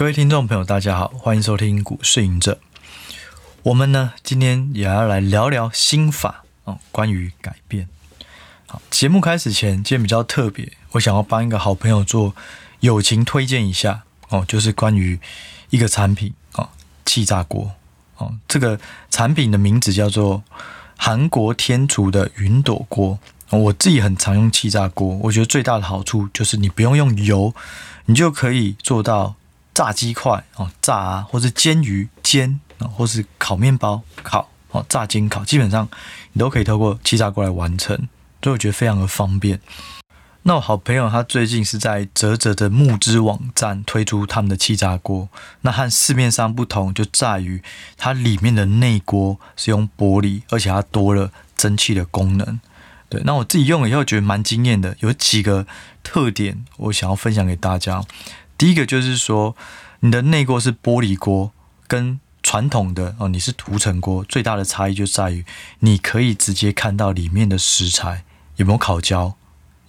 各位听众朋友，大家好，欢迎收听股市隐者。我们呢，今天也要来聊聊心法哦，关于改变。好，节目开始前，今天比较特别，我想要帮一个好朋友做友情推荐一下哦，就是关于一个产品哦，气炸锅哦，这个产品的名字叫做韩国天厨的云朵锅。我自己很常用气炸锅，我觉得最大的好处就是你不用用油，你就可以做到。炸鸡块哦，炸啊，或是煎鱼煎，或是烤面包烤哦，炸煎烤，基本上你都可以透过气炸锅来完成，所以我觉得非常的方便。那我好朋友他最近是在泽泽的木资网站推出他们的气炸锅，那和市面上不同就在于它里面的内锅是用玻璃，而且它多了蒸汽的功能。对，那我自己用了以后觉得蛮惊艳的，有几个特点我想要分享给大家。第一个就是说，你的内锅是玻璃锅，跟传统的哦，你是涂层锅，最大的差异就在于你可以直接看到里面的食材有没有烤焦，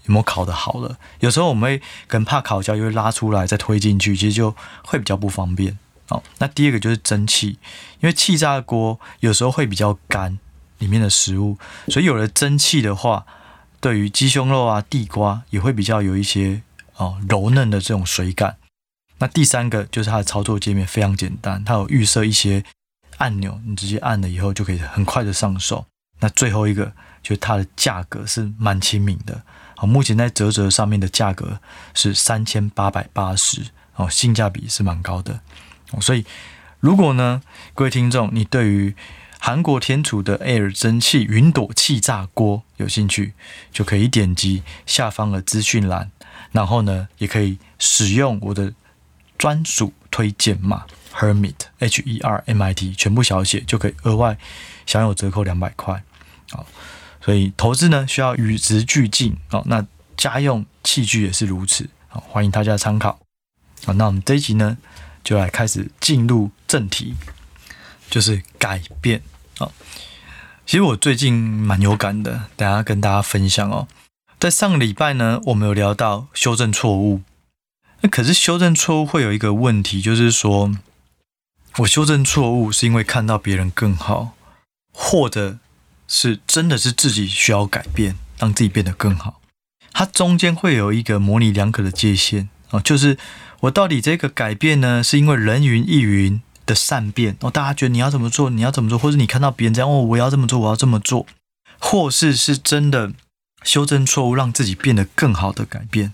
有没有烤得好了。有时候我们会很怕烤焦，又会拉出来再推进去，其实就会比较不方便。哦，那第二个就是蒸汽，因为气炸锅有时候会比较干，里面的食物，所以有了蒸汽的话，对于鸡胸肉啊、地瓜也会比较有一些哦柔嫩的这种水感。那第三个就是它的操作界面非常简单，它有预设一些按钮，你直接按了以后就可以很快的上手。那最后一个就是它的价格是蛮亲民的，好，目前在折折上面的价格是三千八百八十，哦，性价比是蛮高的。所以如果呢，各位听众你对于韩国天厨的 Air 蒸汽云朵气炸锅有兴趣，就可以点击下方的资讯栏，然后呢，也可以使用我的。专属推荐码 Hermit H E R M I T 全部小写就可以额外享有折扣两百块。好，所以投资呢需要与时俱进哦。那家用器具也是如此。好，欢迎大家参考。好，那我们这一集呢就来开始进入正题，就是改变。好，其实我最近蛮有感的，等下跟大家分享哦。在上个礼拜呢，我们有聊到修正错误。那可是修正错误会有一个问题，就是说我修正错误是因为看到别人更好，或者是真的是自己需要改变，让自己变得更好。它中间会有一个模棱两可的界限啊，就是我到底这个改变呢，是因为人云亦云的善变哦，大家觉得你要怎么做，你要怎么做，或者你看到别人这样哦，我要这么做，我要这么做，或是是真的修正错误，让自己变得更好的改变。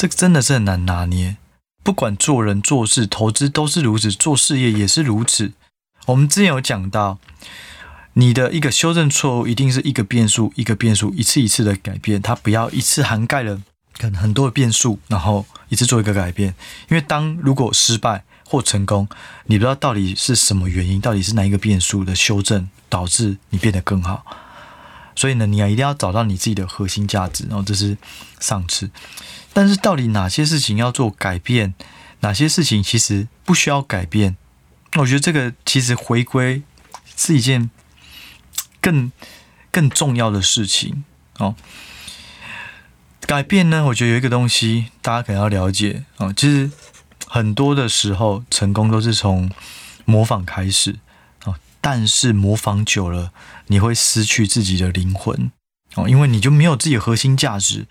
这个真的是很难拿捏，不管做人做事、投资都是如此，做事业也是如此。我们之前有讲到，你的一个修正错误，一定是一个变数一个变数，一次一次的改变，它不要一次涵盖了很很多的变数，然后一次做一个改变。因为当如果失败或成功，你不知道到底是什么原因，到底是哪一个变数的修正导致你变得更好。所以呢，你要一定要找到你自己的核心价值，然后这是上次。但是到底哪些事情要做改变，哪些事情其实不需要改变？我觉得这个其实回归是一件更更重要的事情哦。改变呢，我觉得有一个东西大家可能要了解哦，其实很多的时候成功都是从模仿开始哦，但是模仿久了，你会失去自己的灵魂哦，因为你就没有自己的核心价值。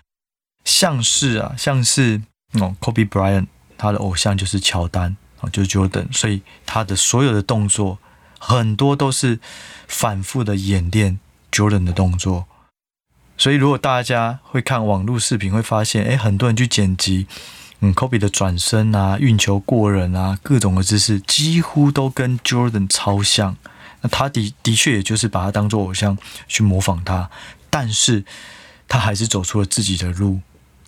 像是啊，像是哦，Kobe Bryant，他的偶像就是乔丹啊，就是 Jordan，所以他的所有的动作很多都是反复的演练 Jordan 的动作。所以如果大家会看网络视频，会发现，哎，很多人去剪辑，嗯，Kobe 的转身啊、运球过人啊，各种的姿势几乎都跟 Jordan 超像。那他的的确也就是把他当做偶像去模仿他，但是他还是走出了自己的路。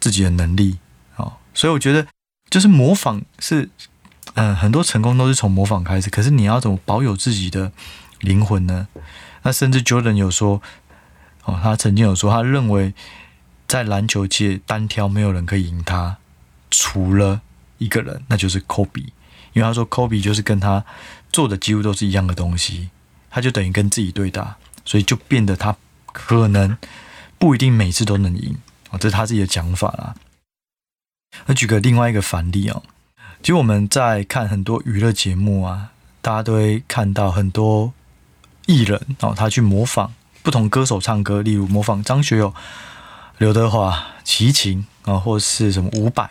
自己的能力，哦，所以我觉得就是模仿是，嗯，很多成功都是从模仿开始。可是你要怎么保有自己的灵魂呢？那甚至 Jordan 有说，哦，他曾经有说，他认为在篮球界单挑没有人可以赢他，除了一个人，那就是 Kobe。因为他说 Kobe 就是跟他做的几乎都是一样的东西，他就等于跟自己对打，所以就变得他可能不一定每次都能赢哦。这是他自己的讲法啦。那举个另外一个反例哦，其实我们在看很多娱乐节目啊，大家都会看到很多艺人哦，他去模仿不同歌手唱歌，例如模仿张学友、刘德华、齐秦啊，或是什么伍佰。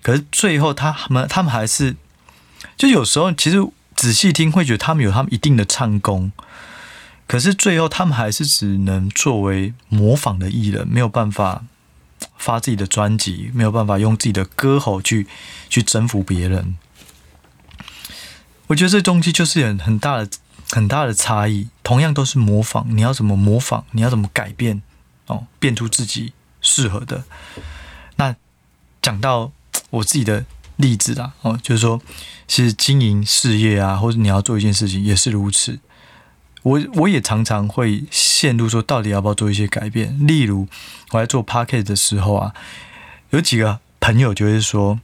可是最后他们他们还是，就有时候其实仔细听会觉得他们有他们一定的唱功，可是最后他们还是只能作为模仿的艺人，没有办法。发自己的专辑，没有办法用自己的歌喉去去征服别人。我觉得这东西就是很很大的很大的差异。同样都是模仿，你要怎么模仿？你要怎么改变？哦，变出自己适合的。那讲到我自己的例子啊，哦，就是说，其实经营事业啊，或者你要做一件事情，也是如此。我我也常常会陷入说，到底要不要做一些改变？例如，我在做 Podcast 的时候啊，有几个朋友就会说：“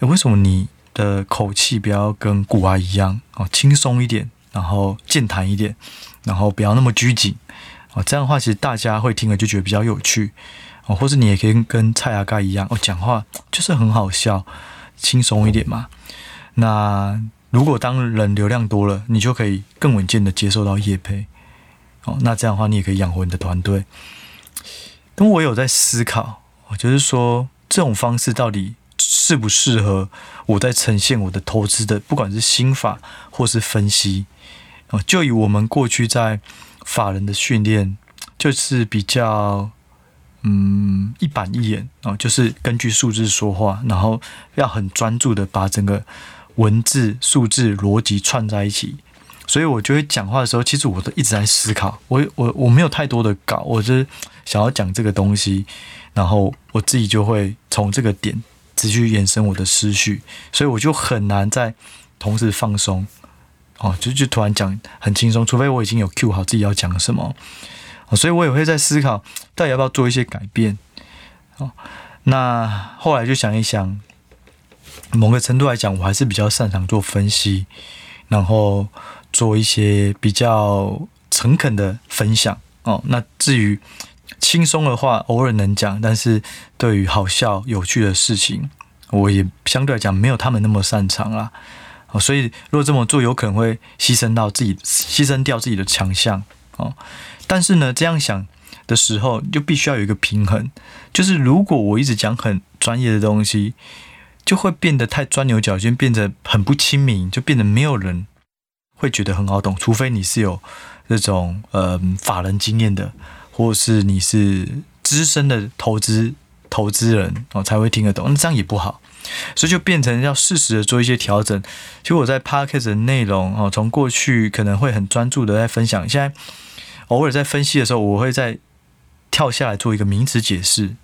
为什么你的口气不要跟古阿一样哦，轻松一点，然后健谈一点，然后不要那么拘谨哦？这样的话，其实大家会听了就觉得比较有趣哦。或者你也可以跟蔡阿嘎一样哦，讲话就是很好笑，轻松一点嘛。那。如果当人流量多了，你就可以更稳健的接受到业配，哦，那这样的话，你也可以养活你的团队。但我有在思考，就是说这种方式到底适不适合我在呈现我的投资的，不管是心法或是分析，哦，就以我们过去在法人的训练，就是比较嗯一板一眼哦，就是根据数字说话，然后要很专注的把整个。文字、数字、逻辑串在一起，所以我就会讲话的时候，其实我都一直在思考。我我我没有太多的稿，我是想要讲这个东西，然后我自己就会从这个点持续延伸我的思绪，所以我就很难在同时放松。哦，就就突然讲很轻松，除非我已经有 cue 好自己要讲什么。所以我也会在思考，到底要不要做一些改变。哦，那后来就想一想。某个程度来讲，我还是比较擅长做分析，然后做一些比较诚恳的分享哦。那至于轻松的话，偶尔能讲，但是对于好笑、有趣的事情，我也相对来讲没有他们那么擅长啦。哦，所以如果这么做，有可能会牺牲到自己，牺牲掉自己的强项哦。但是呢，这样想的时候，就必须要有一个平衡，就是如果我一直讲很专业的东西。就会变得太钻牛角尖，变得很不亲民，就变得没有人会觉得很好懂。除非你是有这种呃法人经验的，或是你是资深的投资投资人哦，才会听得懂。那这样也不好，所以就变成要适时的做一些调整。其实我在 Podcast 的内容哦，从过去可能会很专注的在分享，现在偶尔在分析的时候，我会再跳下来做一个名词解释。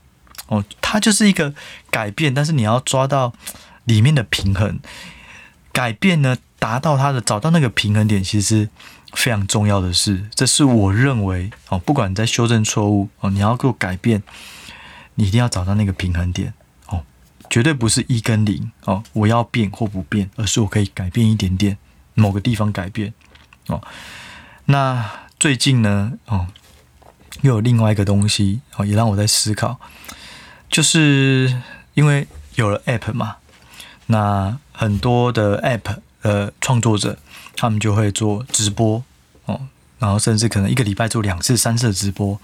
哦，它就是一个改变，但是你要抓到里面的平衡。改变呢，达到它的找到那个平衡点，其实非常重要的事。这是我认为哦，不管你在修正错误哦，你要做改变，你一定要找到那个平衡点哦，绝对不是一跟零哦，我要变或不变，而是我可以改变一点点某个地方改变哦。那最近呢，哦，又有另外一个东西哦，也让我在思考。就是因为有了 App 嘛，那很多的 App 的创作者，他们就会做直播哦，然后甚至可能一个礼拜做两次、三次的直播。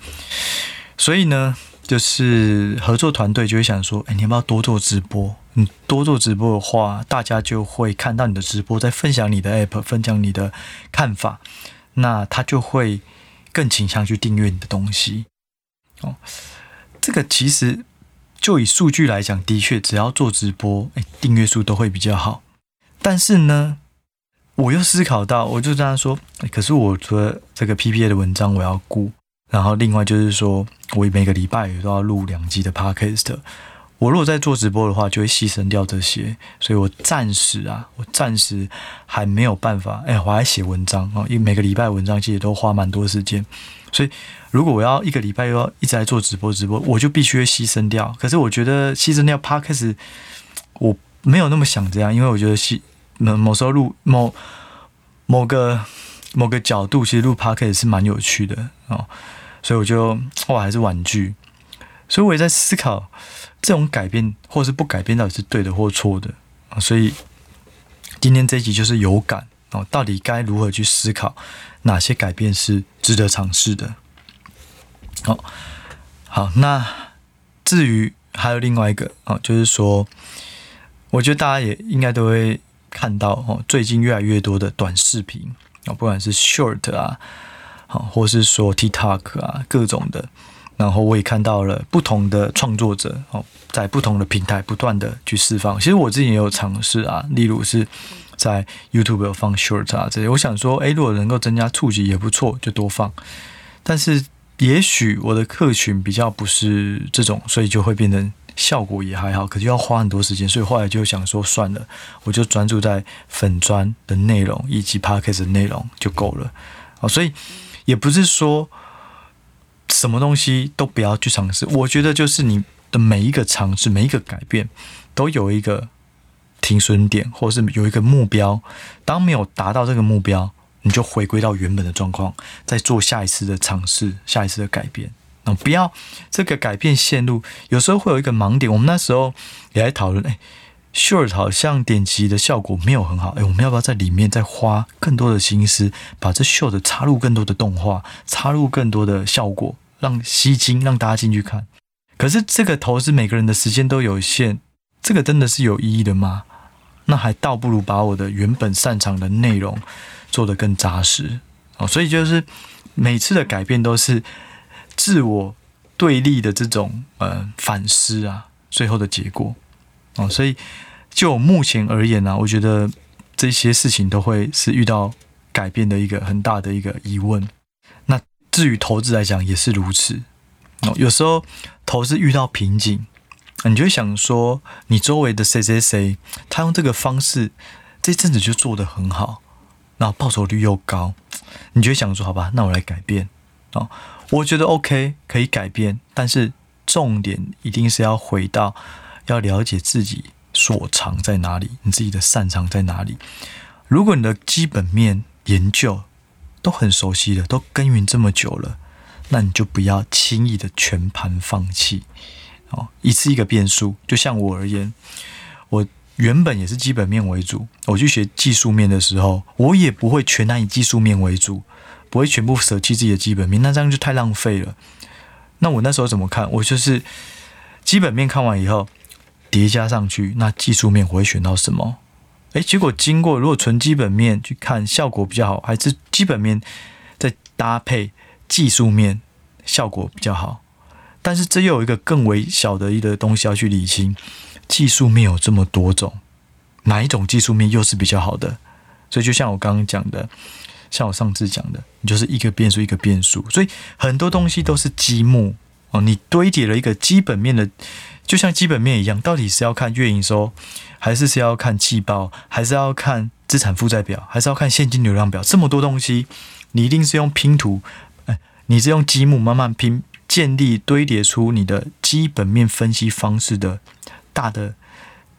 所以呢，就是合作团队就会想说，哎，你要不要多做直播？你多做直播的话，大家就会看到你的直播，在分享你的 App，分享你的看法，那他就会更倾向去订阅你的东西。哦，这个其实。就以数据来讲，的确，只要做直播，哎，订阅数都会比较好。但是呢，我又思考到，我就这样说，可是我除了这个 PPA 的文章我要顾，然后另外就是说我每个礼拜也都要录两集的 Podcast。我如果在做直播的话，就会牺牲掉这些，所以我暂时啊，我暂时还没有办法。哎，我还写文章啊，因为每个礼拜文章其实都花蛮多时间，所以如果我要一个礼拜又要一直在做直播直播，我就必须牺牲掉。可是我觉得牺牲掉 parkas 我没有那么想这样，因为我觉得牺某某时候录某某个某个角度，其实录 parkas 是蛮有趣的哦，所以我就我还是婉拒。所以我也在思考。这种改变或是不改变到底是对的或错的啊，所以今天这一集就是有感哦，到底该如何去思考哪些改变是值得尝试的？好，好，那至于还有另外一个哦，就是说，我觉得大家也应该都会看到哦，最近越来越多的短视频啊，不管是 Short 啊，好，或是说 TikTok 啊，各种的。然后我也看到了不同的创作者哦，在不同的平台不断的去释放。其实我自己也有尝试啊，例如是在 YouTube 有放 Short 啊这些。我想说，哎，如果能够增加触及也不错，就多放。但是也许我的客群比较不是这种，所以就会变成效果也还好，可是要花很多时间。所以后来就想说，算了，我就专注在粉专的内容以及 Podcast 的内容就够了。哦，所以也不是说。什么东西都不要去尝试，我觉得就是你的每一个尝试，每一个改变，都有一个停损点，或者是有一个目标。当没有达到这个目标，你就回归到原本的状况，再做下一次的尝试，下一次的改变。那不要这个改变线路，有时候会有一个盲点。我们那时候也来讨论，哎，Short 好像点击的效果没有很好，哎，我们要不要在里面再花更多的心思，把这 Short 插入更多的动画，插入更多的效果？让吸睛，让大家进去看。可是这个投资，每个人的时间都有限，这个真的是有意义的吗？那还倒不如把我的原本擅长的内容做得更扎实哦。所以就是每次的改变都是自我对立的这种呃反思啊，最后的结果哦。所以就目前而言呢，我觉得这些事情都会是遇到改变的一个很大的一个疑问。那至于投资来讲也是如此哦。有时候投资遇到瓶颈，你就会想说，你周围的谁谁谁，他用这个方式这阵子就做得很好，然后报酬率又高，你就会想说，好吧，那我来改变哦。我觉得 OK 可以改变，但是重点一定是要回到要了解自己所长在哪里，你自己的擅长在哪里。如果你的基本面研究，都很熟悉了，都耕耘这么久了，那你就不要轻易的全盘放弃哦。一次一个变数，就像我而言，我原本也是基本面为主，我去学技术面的时候，我也不会全然以技术面为主，不会全部舍弃自己的基本面，那这样就太浪费了。那我那时候怎么看？我就是基本面看完以后叠加上去，那技术面我会选到什么？诶，结果经过如果纯基本面去看效果比较好，还是基本面再搭配技术面效果比较好？但是这又有一个更微小的一个东西要去理清：技术面有这么多种，哪一种技术面又是比较好的？所以就像我刚刚讲的，像我上次讲的，你就是一个变数一个变数，所以很多东西都是积木哦，你堆叠了一个基本面的。就像基本面一样，到底是要看月营收，还是是要看季报，还是要看资产负债表，还是要看现金流量表？这么多东西，你一定是用拼图，哎，你是用积木慢慢拼，建立堆叠出你的基本面分析方式的大的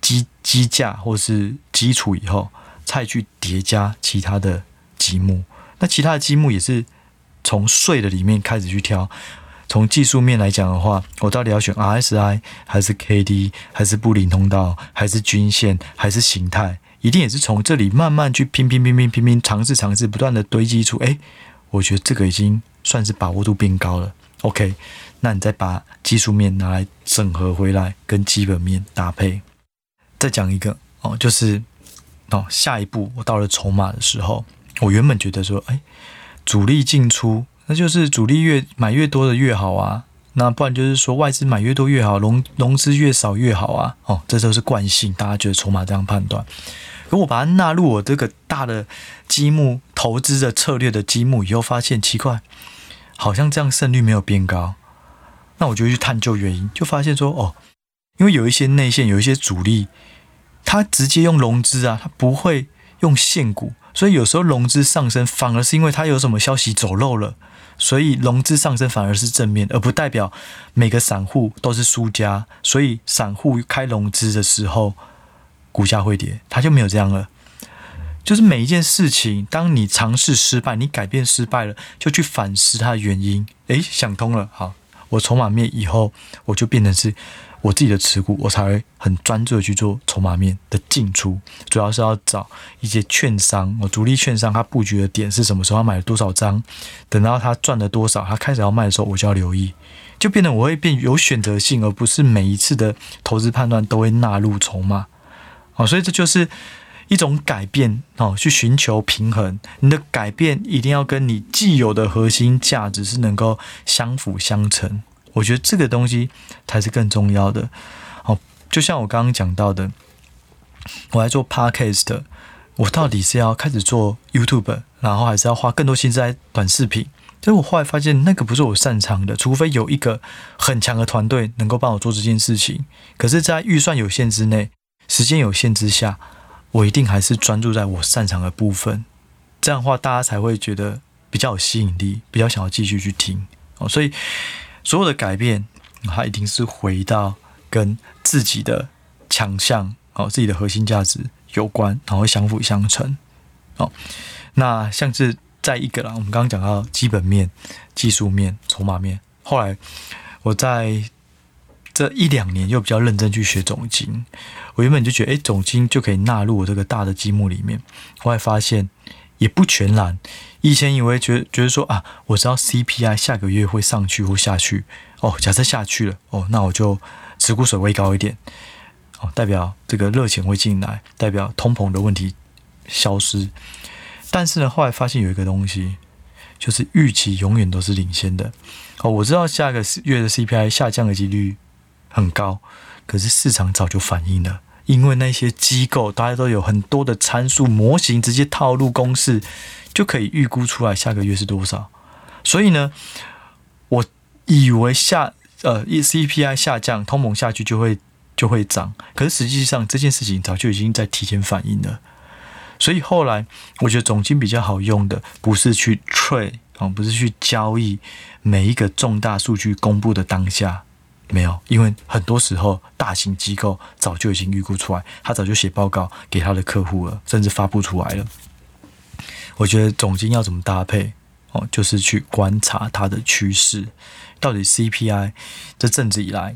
基基架或是基础以后，再去叠加其他的积木。那其他的积木也是从碎的里面开始去挑。从技术面来讲的话，我到底要选 RSI 还是 KD，还是布林通道，还是均线，还是形态？一定也是从这里慢慢去拼拼拼拼拼拼，尝试尝试，不断的堆积出。诶，我觉得这个已经算是把握度变高了。OK，那你再把技术面拿来整合回来，跟基本面搭配。再讲一个哦，就是哦，下一步我到了筹码的时候，我原本觉得说，诶，主力进出。那就是主力越买越多的越好啊，那不然就是说外资买越多越好，融融资越少越好啊。哦，这都是惯性，大家觉得筹码这样判断。可我把它纳入我这个大的积木投资的策略的积木以后，发现奇怪，好像这样胜率没有变高。那我就去探究原因，就发现说哦，因为有一些内线，有一些主力，他直接用融资啊，他不会用现股，所以有时候融资上升，反而是因为他有什么消息走漏了。所以融资上升反而是正面，而不代表每个散户都是输家。所以散户开融资的时候，股价会跌，它就没有这样了。就是每一件事情，当你尝试失败，你改变失败了，就去反思它的原因。诶，想通了，好，我筹码面以后我就变成是，我自己的持股，我才会很专注的去做筹码面的进出，主要是要找一些券商，我主力券商他布局的点是什么时候，他买了多少张，等到他赚了多少，他开始要卖的时候，我就要留意，就变得我会变有选择性，而不是每一次的投资判断都会纳入筹码。哦，所以这就是一种改变哦，去寻求平衡。你的改变一定要跟你既有的核心价值是能够相辅相成。我觉得这个东西才是更重要的。哦，就像我刚刚讲到的，我来做 Podcast，我到底是要开始做 YouTube，然后还是要花更多心思在短视频？所以我后来发现，那个不是我擅长的，除非有一个很强的团队能够帮我做这件事情。可是，在预算有限之内，时间有限之下，我一定还是专注在我擅长的部分。这样的话，大家才会觉得比较有吸引力，比较想要继续去听。哦，所以。所有的改变，它一定是回到跟自己的强项哦，自己的核心价值有关，然后相辅相成哦。那像是再一个啦，我们刚刚讲到基本面、技术面、筹码面。后来我在这一两年又比较认真去学总经，我原本就觉得，哎，总经就可以纳入我这个大的积木里面。后来发现也不全然。以前以为觉觉得说啊，我知道 CPI 下个月会上去或下去哦。假设下去了哦，那我就持股水位高一点哦，代表这个热钱会进来，代表通膨的问题消失。但是呢，后来发现有一个东西，就是预期永远都是领先的哦。我知道下个月的 CPI 下降的几率很高，可是市场早就反应了，因为那些机构大家都有很多的参数模型，直接套入公式。就可以预估出来下个月是多少，所以呢，我以为下呃 e C P I 下降，通膨下去就会就会涨，可是实际上这件事情早就已经在提前反应了。所以后来我觉得总经比较好用的，不是去 trade 啊，不是去交易每一个重大数据公布的当下，没有，因为很多时候大型机构早就已经预估出来，他早就写报告给他的客户了，甚至发布出来了。我觉得总经要怎么搭配哦，就是去观察它的趋势，到底 CPI 这阵子以来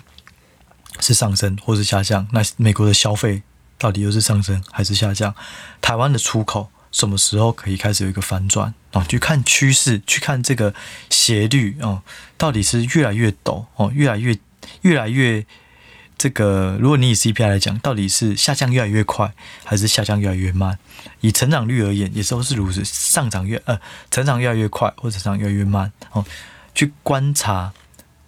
是上升或是下降？那美国的消费到底又是上升还是下降？台湾的出口什么时候可以开始有一个反转？哦，去看趋势，去看这个斜率哦，到底是越来越陡哦，越来越越来越。这个，如果你以 CPI 来讲，到底是下降越来越快，还是下降越来越慢？以成长率而言，也都是如此，上涨越呃，成长越来越快，或者成长越来越慢。哦，去观察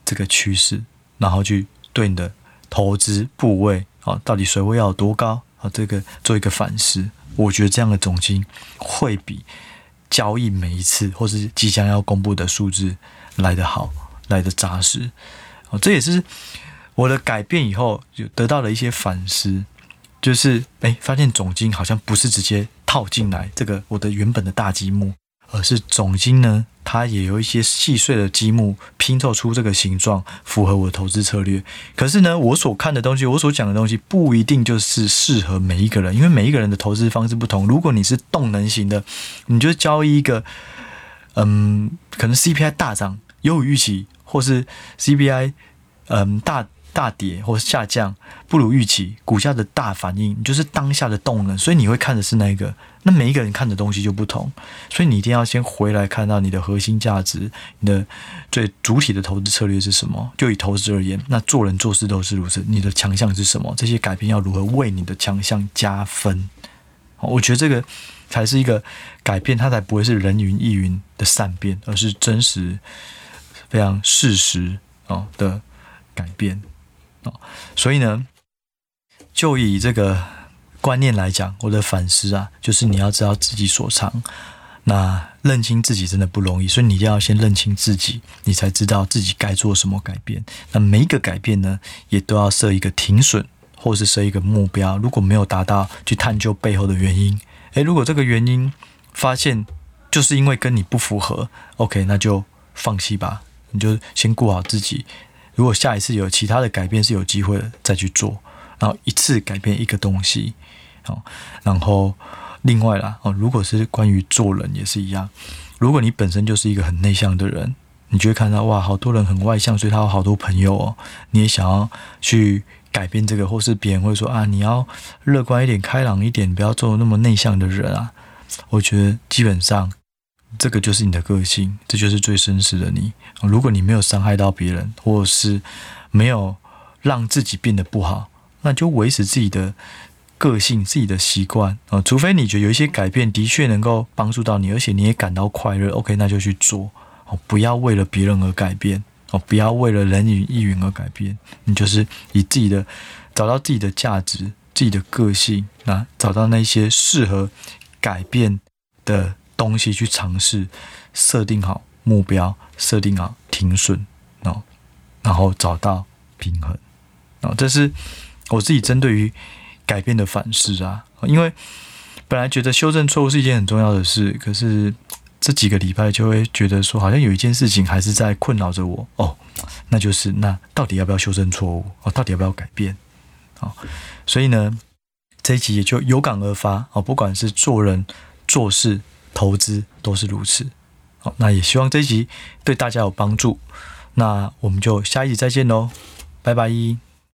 这个趋势，然后去对你的投资部位，哦，到底水位要有多高？哦，这个做一个反思。我觉得这样的总金会比交易每一次或是即将要公布的数字来得好，来得扎实。这也是。我的改变以后，就得到了一些反思，就是哎，发现总经好像不是直接套进来这个我的原本的大积木，而是总经呢，它也有一些细碎的积木拼凑出这个形状，符合我的投资策略。可是呢，我所看的东西，我所讲的东西，不一定就是适合每一个人，因为每一个人的投资方式不同。如果你是动能型的，你就交易一个，嗯，可能 CPI 大涨优于预期，或是 CPI 嗯大。大跌或下降不如预期，股价的大反应，就是当下的动能，所以你会看的是那个。那每一个人看的东西就不同，所以你一定要先回来看到你的核心价值，你的最主体的投资策略是什么。就以投资而言，那做人做事都是如此。你的强项是什么？这些改变要如何为你的强项加分？我觉得这个才是一个改变，它才不会是人云亦云的善变，而是真实、非常事实啊的改变哦。所以呢，就以这个观念来讲，我的反思啊，就是你要知道自己所长，那认清自己真的不容易，所以你一定要先认清自己，你才知道自己该做什么改变。那每一个改变呢，也都要设一个停损，或是设一个目标。如果没有达到，去探究背后的原因。诶，如果这个原因发现就是因为跟你不符合，OK，那就放弃吧，你就先顾好自己。如果下一次有其他的改变是有机会，再去做，然后一次改变一个东西，好，然后另外啦，哦，如果是关于做人也是一样，如果你本身就是一个很内向的人，你就会看到哇，好多人很外向，所以他有好多朋友哦。你也想要去改变这个，或是别人会说啊，你要乐观一点、开朗一点，不要做那么内向的人啊。我觉得基本上这个就是你的个性，这就是最真实的你。如果你没有伤害到别人，或者是没有让自己变得不好，那就维持自己的个性、自己的习惯啊。除非你觉得有一些改变的确能够帮助到你，而且你也感到快乐，OK，那就去做哦。不要为了别人而改变哦，不要为了人云亦云而改变。你就是以自己的找到自己的价值、自己的个性，那找到那些适合。改变的东西去尝试，设定好目标，设定好停损，哦，然后找到平衡，哦，这是我自己针对于改变的反思啊。因为本来觉得修正错误是一件很重要的事，可是这几个礼拜就会觉得说，好像有一件事情还是在困扰着我哦，那就是那到底要不要修正错误？哦，到底要不要改变？哦，所以呢，这一集也就有感而发哦，不管是做人、做事、投资都是如此。好，那也希望这一集对大家有帮助。那我们就下一集再见喽，拜拜。